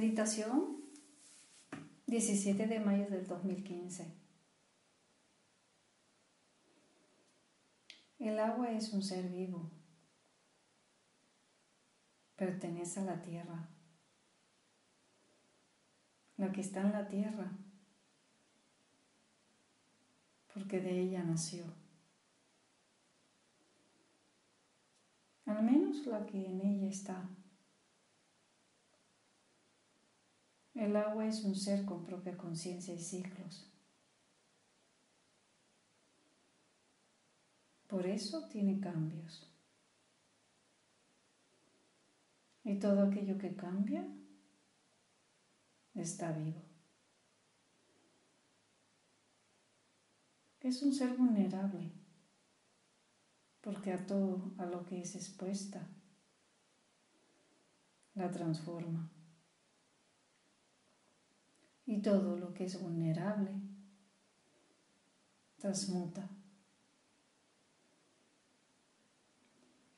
Meditación 17 de mayo del 2015. El agua es un ser vivo. Pertenece a la tierra. La que está en la tierra. Porque de ella nació. Al menos la que en ella está. El agua es un ser con propia conciencia y ciclos. Por eso tiene cambios. Y todo aquello que cambia está vivo. Es un ser vulnerable, porque a todo a lo que es expuesta la transforma y todo lo que es vulnerable transmuta.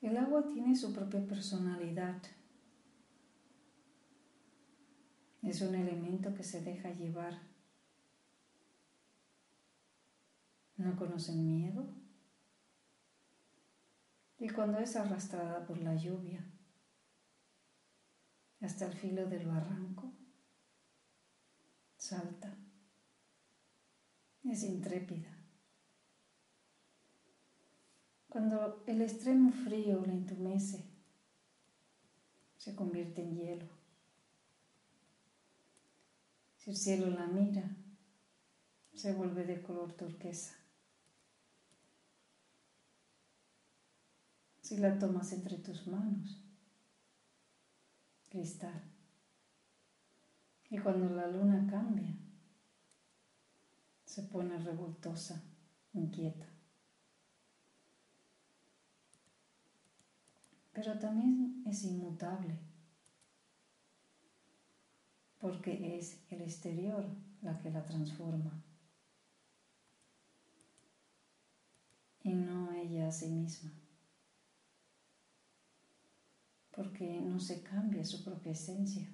El agua tiene su propia personalidad. Es un elemento que se deja llevar. No conocen miedo. Y cuando es arrastrada por la lluvia hasta el filo del barranco, salta, es intrépida. Cuando el extremo frío la entumece, se convierte en hielo. Si el cielo la mira, se vuelve de color turquesa. Si la tomas entre tus manos, cristal. Y cuando la luna cambia, se pone revoltosa, inquieta. Pero también es inmutable, porque es el exterior la que la transforma y no ella a sí misma, porque no se cambia su propia esencia.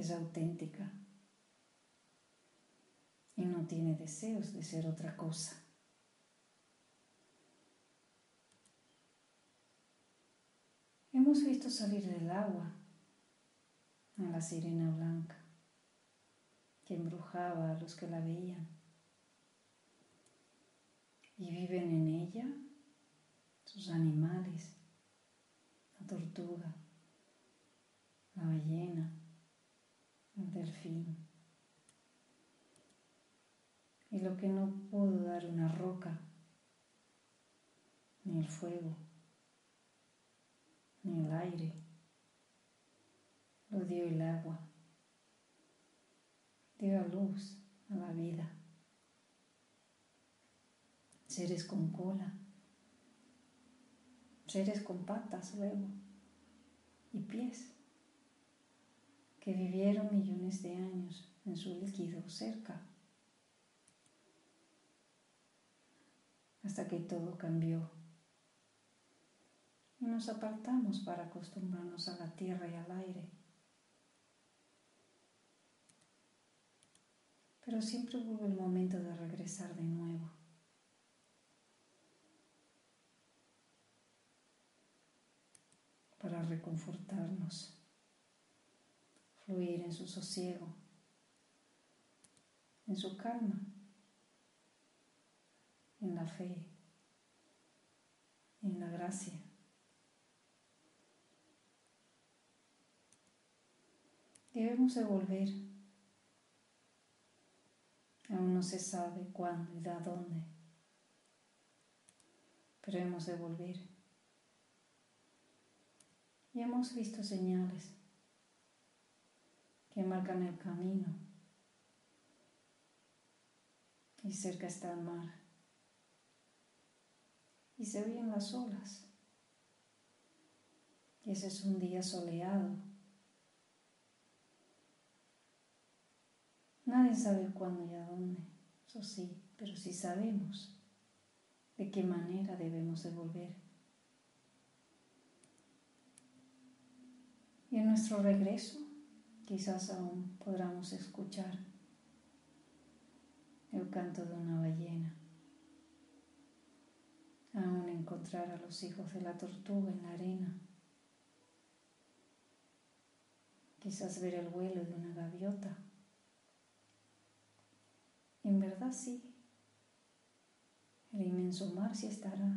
Es auténtica y no tiene deseos de ser otra cosa. Hemos visto salir del agua a la sirena blanca que embrujaba a los que la veían y viven en ella sus animales, la tortuga, la ballena, delfín. Y lo que no pudo dar una roca, ni el fuego, ni el aire, lo dio el agua, dio a luz a la vida. Seres con cola, seres con patas luego y pies que vivieron millones de años en su líquido cerca, hasta que todo cambió. Y nos apartamos para acostumbrarnos a la tierra y al aire. Pero siempre hubo el momento de regresar de nuevo. para reconfortarnos en su sosiego, en su calma, en la fe, en la gracia. Debemos de volver. Aún no se sabe cuándo y a dónde, pero hemos de volver. y hemos visto señales que marcan el camino y cerca está el mar y se oyen las olas y ese es un día soleado. Nadie sabe cuándo y a dónde, eso sí, pero sí sabemos de qué manera debemos de volver. Y en nuestro regreso quizás aún podamos escuchar el canto de una ballena, aún encontrar a los hijos de la tortuga en la arena, quizás ver el vuelo de una gaviota. En verdad sí, el inmenso mar sí estará.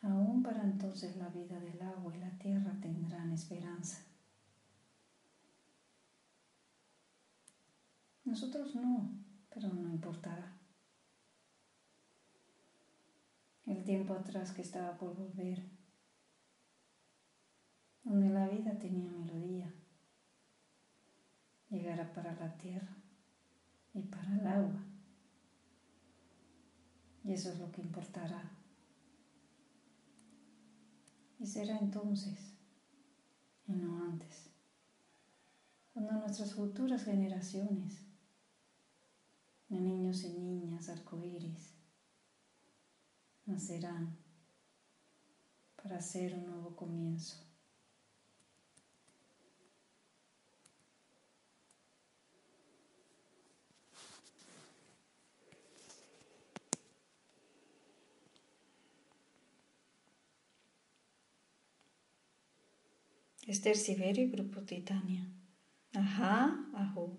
Aún para entonces la vida del agua y la tierra tendrán esperanza. Nosotros no, pero no importará. El tiempo atrás que estaba por volver, donde la vida tenía melodía, llegará para la tierra y para el agua. Y eso es lo que importará. Y será entonces, y no antes, cuando nuestras futuras generaciones de niños y niñas arcoíris nacerán para hacer un nuevo comienzo. Esther Siberio, Grupo Titania. Ajá, ajo.